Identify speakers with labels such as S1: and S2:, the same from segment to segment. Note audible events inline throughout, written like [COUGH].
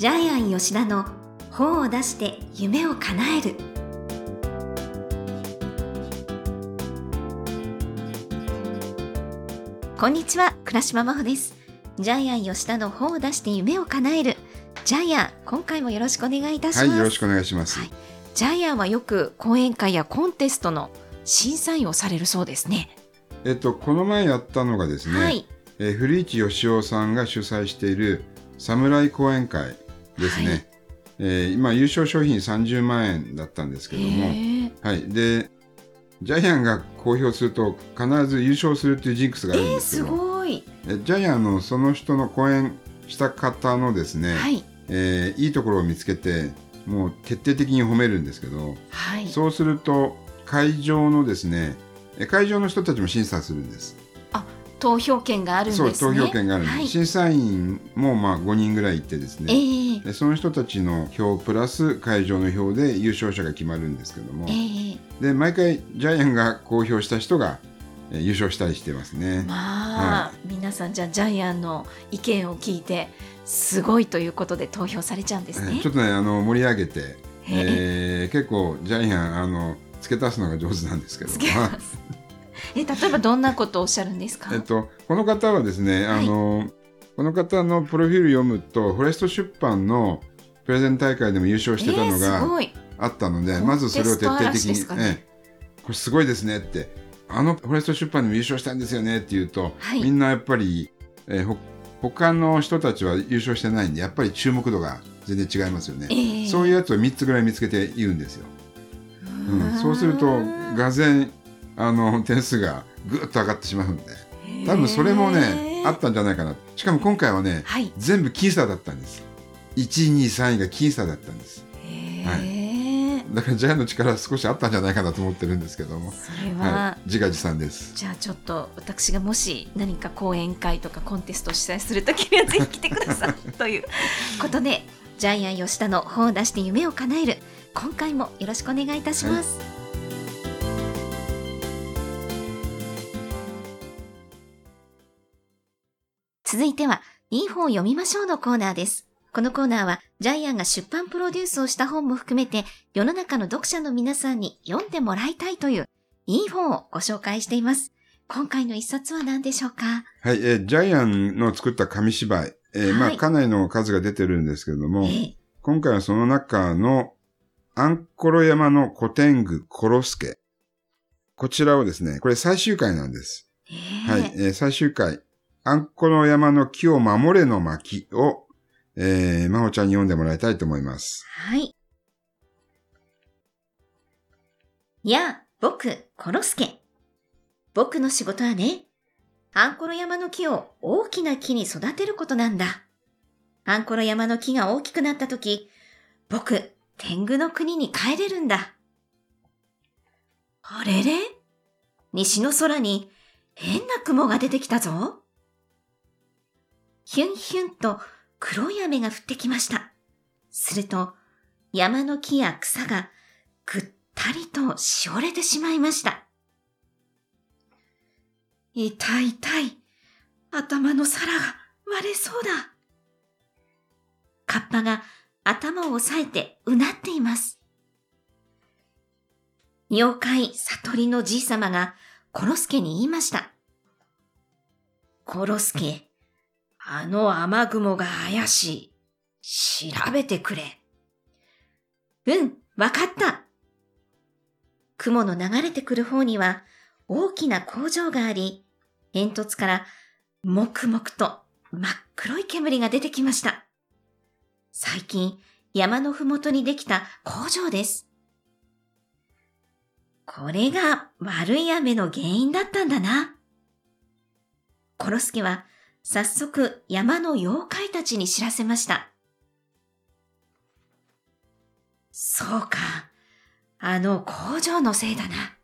S1: ジャイアン吉田の本を出して夢を叶える。こんにちは倉島真帆です。ジャイアン吉田の本を出して夢を叶える。ジャイアン今回もよろしくお願いいたします、
S2: はい、よろしくお願いします、はい。
S1: ジャイアンはよく講演会やコンテストの審査員をされるそうですね。
S2: えっと、この前やったのがですね、はい、えー、古市義雄さんが主催している侍講演会ですね。はい、えー、今、優勝商品30万円だったんですけども、はい。で、ジャイアンが公表すると必ず優勝するっていうジンクスがあるんですけど、えー、すごいえジャイアンのその人の講演した方のですね、はい、えー、いいところを見つけてもう徹底的に褒めるんですけど、はい、そうすると会場のですね会場の人たちも審査するんです。
S1: あ投票権があるんですね。
S2: そう投票権があるはい、審査員もまあ5人ぐらいいてですね、えー、でその人たちの票プラス会場の票で優勝者が決まるんですけども、えー、で毎回ジャイアンが公表した人が優勝したりしてますね。
S1: まあ、はい、皆さんじゃあジャイアンの意見を聞いてすごいということで投票されちゃうんですね。
S2: ちょっとねあの盛り上げて、えー、結構ジャイアンあの付け足すのが上手なんですけど。
S1: え例えばどんなことをおっしゃるんですか？
S2: えっとこの方はですね、あの、はい、この方のプロフィール読むとフォレスト出版のプレゼン大会でも優勝してたのがあったので、えー、まずそれを徹底的に、ね、これすごいですねってあのフォレスト出版でも優勝したんですよねって言うと、はい、みんなやっぱり、えー、他の人たちは優勝してないんでやっぱり注目度が全然違いますよね、えー、そういうやつを3つぐらい見つけて言うんですよ、うん、そうするとがぜんあの点数がぐっと上がってしまうんで。多分それもねあったんじゃないかな。しかも今回はね、はい、全部僅差だったんです。1位2位3位が僅差だったんです、はい。だからジャイアンの力は少しあったんじゃないかなと思ってるんですけども。
S1: それは、はい、
S2: 自画自賛です。
S1: じゃあちょっと私がもし何か講演会とかコンテストを主催するときにはぜひ来てください。ということでジャイアン吉田の本を出して夢を叶える。今回もよろしくお願いいたします、はい続いては、いい本を読みましょうのコーナーです。このコーナーは、ジャイアンが出版プロデュースをした本も含めて、世の中の読者の皆さんに読んでもらいたいという、いい本をご紹介しています。今回の一冊は何でしょうか？
S2: はい、えー、ジャイアンの作った紙芝居、えー、はい、まあ、かなりの数が出てるんですけれども、えー、今回はその中の、アンコロ山の古典具コロスケ。こちらをですね、これ最終回なんです。えー、はい、えー、最終回、アンコロ山の木を守れの巻をえー、まほちゃんに読んでもらいたいと思います。
S1: はい。やあ、僕、コロスケ。僕の仕事はね、アンコロ山の木を大きな木に育てることなんだ。アンコロ山の木が大きくなったとき、僕、天狗の国に帰れるんだ。あれれ？西の空に変な雲が出てきたぞ。ヒュンヒュンと黒い雨が降ってきました。すると、山の木や草がぐったりとしおれてしまいました。痛い痛い。頭の皿が割れそうだ。カッパが頭を押さえてうなっています。妖怪悟りのじいさまがコロスケに言いました。コロスケ、あの雨雲が怪しい。調べてくれ。うん、わかった。雲の流れてくる方には大きな工場があり、煙突からもくもくと真っ黒い煙が出てきました。最近山のふもとにできた工場です。これが悪い雨の原因だったんだな。コロスケは早速山の妖怪たちに知らせました。そうか。あの工場のせいだな。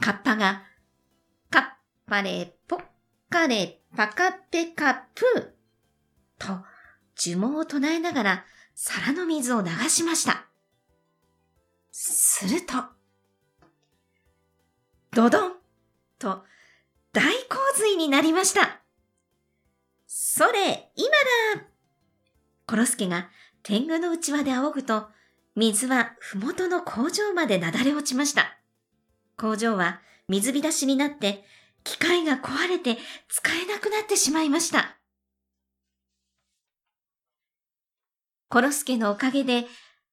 S1: カッパが、カッパレポッカレパカペカプーと呪文を唱えながら皿の水を流しました。すると、ドドンと大洪水になりました。それ、今だコロスケが天狗の内輪で仰ぐと、水はふもとの工場までなだれ落ちました。工場は水浸しになって、機械が壊れて使えなくなってしまいました。コロスケのおかげで、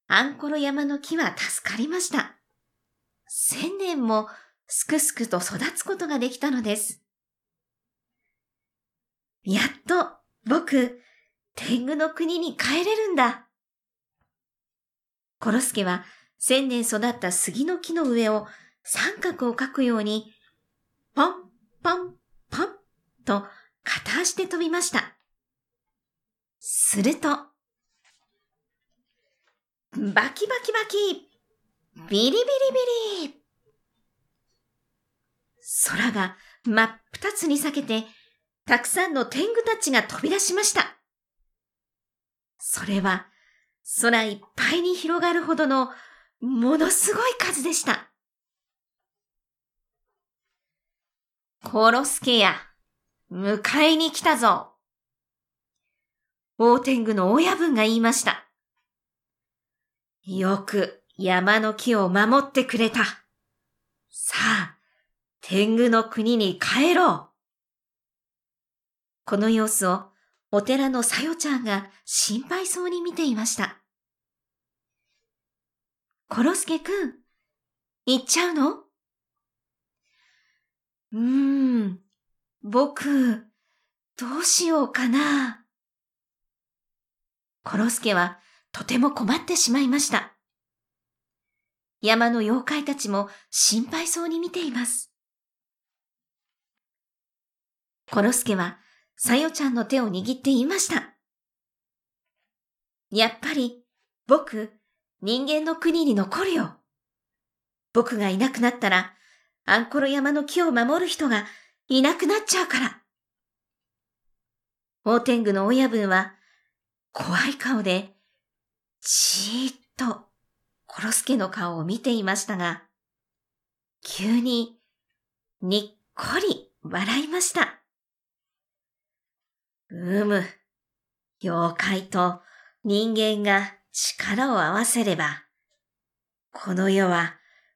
S1: アンコロ山の木は助かりました。千年もすくすくと育つことができたのです。やっと僕、天狗の国に帰れるんだ。コロスケは千年育った杉の木の上を三角を描くように、ポン、ポン、ポンと片足で飛びました。すると、バキバキバキビリビリビリ空が真っ二つに裂けて、たくさんの天狗たちが飛び出しました。それは、空いっぱいに広がるほどの、ものすごい数でした。コロスケや、迎えに来たぞ。大天狗の親分が言いました。よく山の木を守ってくれた。さあ、天狗の国に帰ろう。この様子をお寺のさよちゃんが心配そうに見ていました。コロスケくん、行っちゃうの？うーん、僕、どうしようかな。コロスケはとても困ってしまいました。山の妖怪たちも心配そうに見ています。コロスケは、さよちゃんの手を握って言いました。やっぱり、僕、人間の国に残るよ。僕がいなくなったら、アンコロ山の木を守る人がいなくなっちゃうから。大天狗の親分は、怖い顔で、じーっと、コロスケの顔を見ていましたが、急に、にっこり笑いました。うむ。妖怪と人間が力を合わせれば、この世は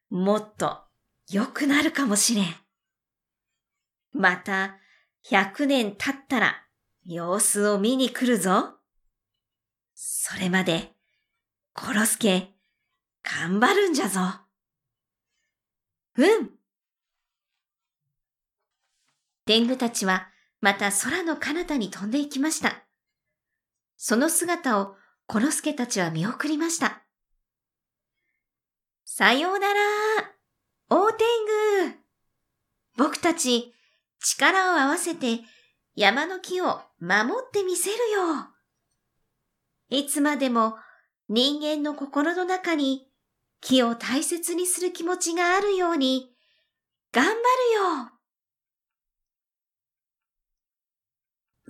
S1: もっと良くなるかもしれん。また、百年経ったら様子を見に来るぞ。それまで、コロスケ、頑張るんじゃぞ。うん。天狗たちはまた空の彼方に飛んでいきました。その姿をコロスケたちは見送りました。さようなら大天狗僕たち力を合わせて山の木を守ってみせるよいつまでも人間の心の中に木を大切にする気持ちがあるように頑張るよ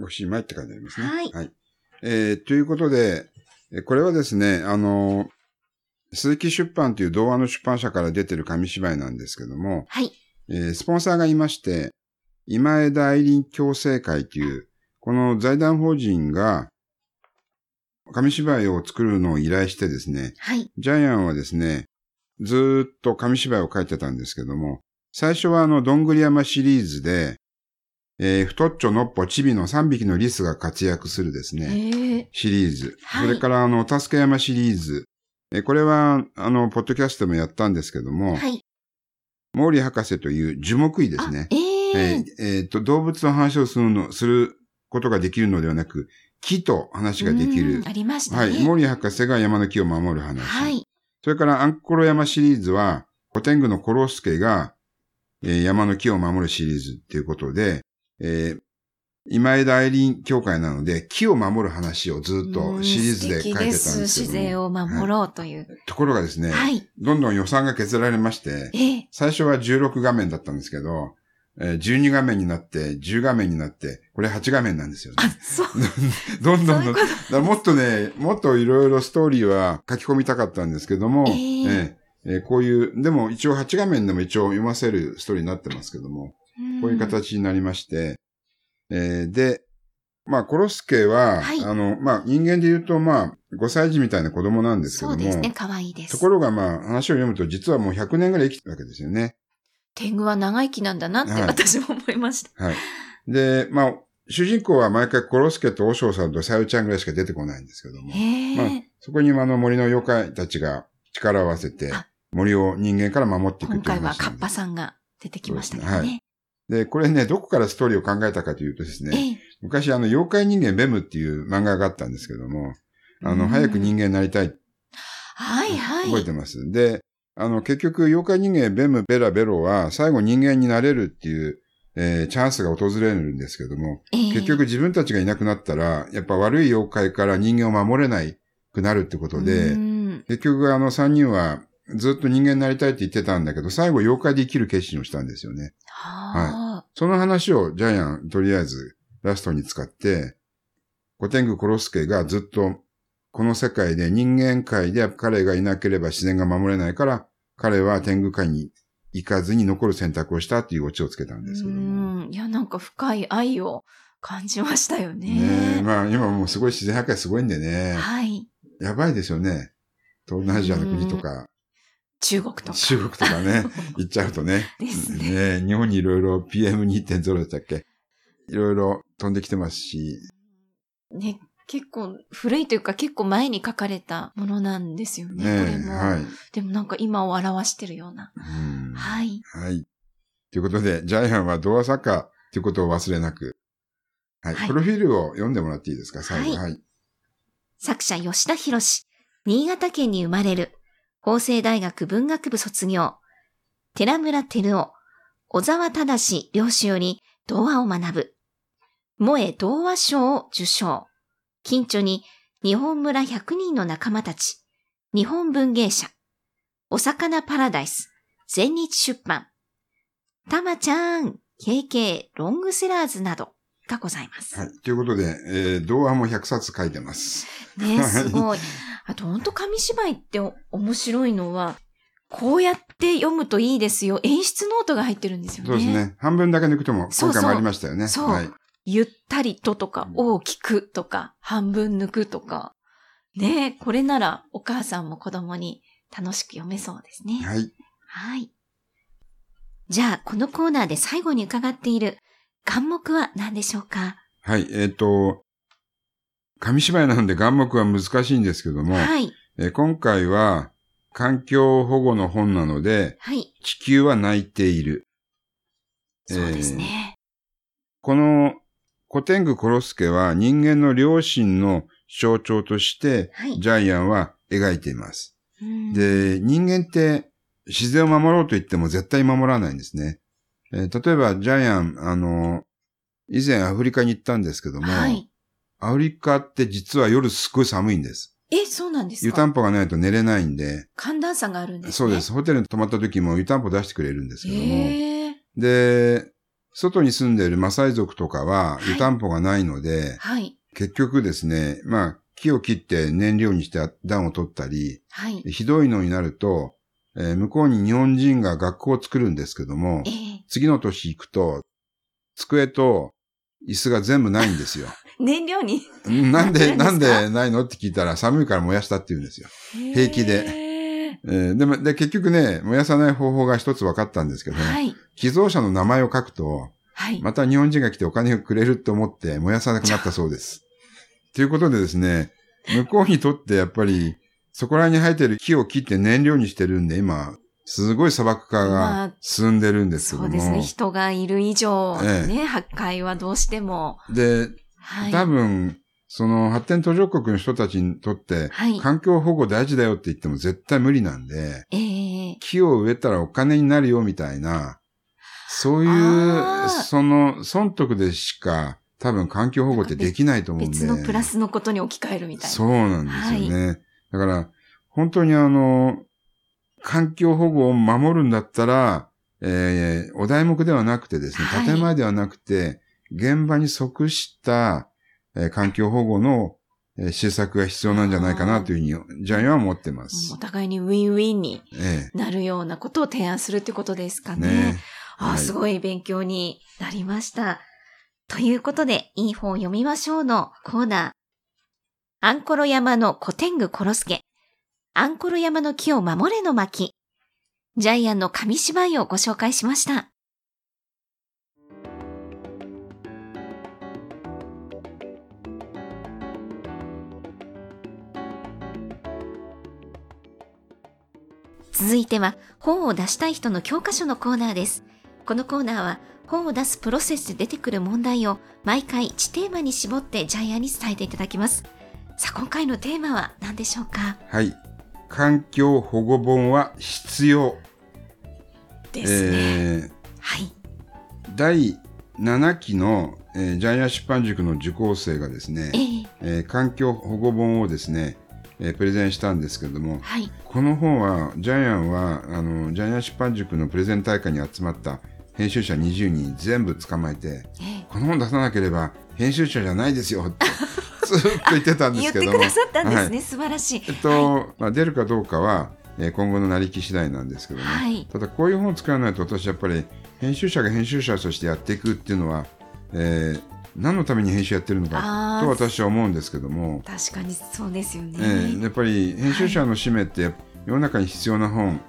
S2: おしまいって書いてありますね。
S1: はい。
S2: はい。えー、ということで、これはですね、あの、鈴木出版という童話の出版社から出てる紙芝居なんですけども、
S1: はい。
S2: えー、スポンサーがいまして、今枝愛林共生会という、この財団法人が、紙芝居を作るのを依頼してですね、
S1: はい。
S2: ジャイアンはですね、ずっと紙芝居を書いてたんですけども、最初はあの、どんぐり山シリーズで、えー、太っちょのっぽちびの3匹のリスが活躍するですね、シリーズ。はい、それから、あの、助け山シリーズ。えー、これは、あの、ポッドキャストもやったんですけども、
S1: はい。
S2: 毛利博士という樹木医ですね。
S1: えー、
S2: えー、えー、と、動物の話をするの、することができるのではなく、木と話ができる。
S1: ありましたね。
S2: はい。毛利博士が山の木を守る話。
S1: はい。
S2: それから、アンコロ山シリーズは、古典具のコロスケが、えー、山の木を守るシリーズっていうことで、えー、今枝愛林協会なので、木を守る話をずっとシリーズで書いてたんですけど
S1: 自然を守ろうという、
S2: はい、ところがですね、
S1: はい、
S2: どんどん予算が削られまして、
S1: えー、
S2: 最初は16画面だったんですけど、えー、12画面になって、10画面になって、これ8画面なんですよね。
S1: あ、そう。[LAUGHS]
S2: どんどんどん、どん。もっとね、もっといろいろストーリーは書き込みたかったんですけども、
S1: えー、
S2: えー、えー、こういう、でも一応8画面でも一応読ませるストーリーになってますけども、こういう形になりまして、えー、で、まあ、コロスケは、はい、あの、まあ、人間で言うと、まあ、5歳児みたいな子供なんですけども。
S1: そうですね、可愛いです。
S2: ところが、まあ、話を読むと、実はもう100年ぐらい生きてるわけですよね。
S1: 天狗は長生きなんだなって私も思いました。
S2: はい。で、まあ、主人公は毎回コロスケと和尚さんとさゆちゃんぐらいしか出てこないんですけども。まあ、そこにあの森の妖怪たちが力を合わせて、森を人間から守っていく
S1: 今回はカッパさんが出てきましたね。はい。
S2: で、これね、どこからストーリーを考えたかというとですね、昔あの、妖怪人間ベムっていう漫画があったんですけども、あの、早く人間になりたい。
S1: はいはい。
S2: 覚えてます。で、あの、結局、妖怪人間ベム、ベラ、ベロは、最後人間になれるっていう、えー、チャンスが訪れるんですけども、えー、結局自分たちがいなくなったら、やっぱ悪い妖怪から人間を守れないくなるってことで、結局あの三人はずっと人間になりたいって言ってたんだけど、最後妖怪で生きる決心をしたんですよね。はい。その話をジャイアン、とりあえずラストに使って、古天狗コロスケがずっとこの世界で人間界で彼がいなければ自然が守れないから、彼は天狗界に行かずに残る選択をしたっていうオチをつけたんですけども。
S1: いや、なんか深い愛を感じましたよね。
S2: ねまあ今もうすごい自然破壊すごいんでね。
S1: はい。
S2: やばいですよね。東南アジアの国とか。
S1: 中国とか。
S2: 中国とかね、[LAUGHS] 行っちゃうとね。
S1: ですね。
S2: ね日本にいろいろ PM2.0 だったっけいろいろ飛んできてますし。
S1: ね、結構古いというか結構前に書かれたものなんですよね。ねこれも。はい。でもなんか今を表してるような。
S2: うん
S1: はい。
S2: はい。ということで、ジャイアンは童話作家ということを忘れなく。はい。はい、プロフィールを読んでもらっていいですか？最後。はい。はい、
S1: 作者吉田博新潟県に生まれる。法政大学文学部卒業。寺村照夫、小沢忠両氏より童話を学ぶ。萌え童話賞を受賞。近所に日本村100人の仲間たち。日本文芸社。お魚パラダイス。全日出版。たまちゃん、KK ロングセラーズなどがございます。
S2: はい。ということで、えー、童話も100冊書いてます。
S1: ねすごい。あと、本当紙芝居って面白いのは、こうやって読むといいですよ。演出ノートが入ってるんですよね。
S2: そうですね。半分だけ抜くとも、今回もありましたよね。
S1: そうはい、ゆったりととか、大きくとか、半分抜くとか。ねこれならお母さんも子供に楽しく読めそうですね。
S2: はい。
S1: はい。じゃあ、このコーナーで最後に伺っている眼目は何でしょうか？
S2: はい、えっ、ー、と、紙芝居なので眼目は難しいんですけども、
S1: はい。
S2: えー、今回は環境保護の本なので、
S1: はい。
S2: 地球は泣いている。
S1: そうですね。
S2: えー、この古天狗コロスケは人間の良心の象徴として、はい、ジャイアンは描いています。で、人間って自然を守ろうと言っても絶対守らないんですね。えー、例えば、ジャイアン、あの、以前アフリカに行ったんですけども、はい、アフリカって実は夜すっごい寒いんです。
S1: え、そうなんですか？
S2: 湯たんぽがないと寝れないんで。
S1: 寒暖差があるんですね。
S2: そうです。ホテルに泊まった時も湯たんぽ出してくれるんですけども。
S1: ー、
S2: で、外に住んでいるマサイ族とかは湯たんぽがないので、
S1: はい、
S2: 結局ですね、まあ、木を切って燃料にして暖を取ったり、
S1: はい、
S2: ひどいのになると、えー、向こうに日本人が学校を作るんですけども、
S1: えー、
S2: 次の年行くと、机と椅子が全部ないんですよ。[LAUGHS]
S1: 燃料に？
S2: なんで、[LAUGHS] なんでないの？って聞いたら寒いから燃やしたって言うんですよ。平気で。えー、でも、で、結局ね、燃やさない方法が一つ分かったんですけど、
S1: はい、
S2: 寄贈者の名前を書くと、
S1: はい、
S2: また日本人が来てお金をくれると思って燃やさなくなったそうです。[LAUGHS] ということでですね、向こうにとってやっぱり、そこら辺に生えてる木を切って燃料にしてるんで、今、すごい砂漠化が進んでるんですけども、
S1: まあ、そうですね。人がいる以上、ね、ええ、破壊はどうしても。
S2: で、はい、多分、その発展途上国の人たちにとって、はい、環境保護大事だよって言っても絶対無理なんで、
S1: えー、
S2: 木を植えたらお金になるよみたいな、そういう、その、損得でしか、多分環境保護ってできないと思うんで。
S1: 別のプラスのことに置き換えるみたいな。
S2: そうなんですよね。はい、だから、本当にあの、環境保護を守るんだったら、えー、お題目ではなくてですね、建前ではなくて、現場に即した、えー、環境保護の、えー、施策が必要なんじゃないかなというふうに、ジャイアンは思ってます。
S1: お互いにウィンウィンになるようなことを提案するってことですかね。ねあ、はい、すごい勉強になりました。ということで、いい本を読みましょうのコーナー。アンコロ山の古天狗コロスケ。アンコロ山の木を守れの巻。ジャイアンの紙芝居をご紹介しました。続いては本を出したい人の教科書のコーナーです。このコーナーは本を出すプロセスで出てくる問題を毎回1テーマに絞ってジャイアンに伝えていただきます。さあ今回のテーマは何でしょうか？
S2: はい。環境保護本は必要。
S1: ですね。えー、はい。
S2: 第7期の、えー、ジャイアン出版塾の受講生がですね、えー、えー、環境保護本をですね、えー、プレゼンしたんですけれども、はい、この本はジャイアンはあのジャイアン出版塾のプレゼン大会に集まった編集者20人全部捕まえて、えー、この本出さなければ編集者じゃないですよってずっ [LAUGHS] と言ってたんですけど。
S1: 言ってくださったんですね、はい、素晴らしい。
S2: えっと、はい、まあ、出るかどうかは、えー、今後の成り行き次第なんですけどね、はい、ただこういう本を作らないと私やっぱり編集者が編集者としてやっていくっていうのは、えー、何のために編集やってるのかと私は思うんですけども。
S1: 確かにそうですよね、え
S2: ー、やっぱり編集者の使命って世の中に必要な本、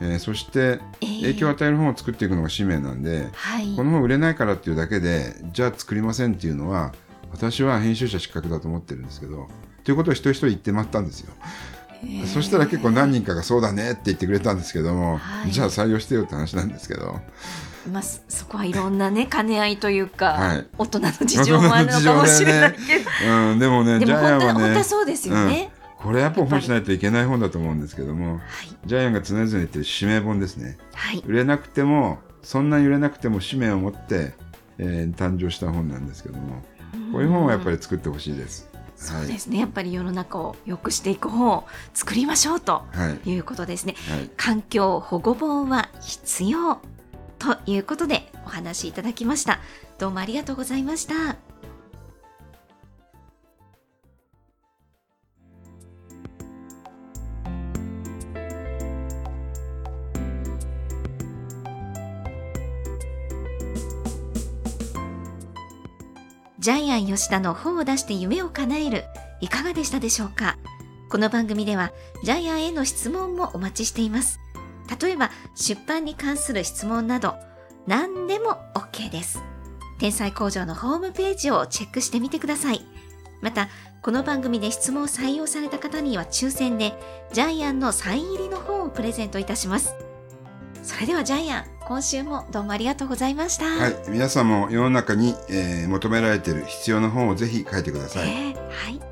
S2: えー、そして影響を与える本を作っていくのが使命なんで、えー、この本売れないからっていうだけでじゃあ作りませんっていうのは私は編集者失格だと思ってるんですけどということを一人一人言ってまったんですよ。そしたら結構何人かがそうだねって言ってくれたんですけども、はい、じゃあ採用してよって話なんですけど。
S1: まあ、そこはいろんなね兼ね合いというか、はい、大人の事情もあるのかもしれないけど、
S2: ね、うん、でもねジャイアンはね
S1: 本当はそうですよね、
S2: うん、これやっぱ本しないといけない本だと思うんですけども、はい、ジャイアンが常々言ってる使命本ですね、はい、売れなくてもそんなに売れなくても使命を持って、えー、誕生した本なんですけどもこういう本はやっぱり作ってほしいです。
S1: そうですね、やっぱり世の中を良くしていく本を作りましょうということですね。はいはい、環境保護本は必要ということでお話しいただきました。どうもありがとうございました。吉田の本を出して夢を叶えるいかがでしたでしょうか？この番組ではジャイアンへの質問もお待ちしています。例えば出版に関する質問など何でも OK です。天才工場のホームページをチェックしてみてください。また、この番組で質問を採用された方には抽選でジャイアンのサイン入りの本をプレゼントいたします。それではジャイアン、今週もどうもありがとうございました。
S2: はい、皆さんも世の中に、えー、求められている必要な本をぜひ書いてください。えー、
S1: はい。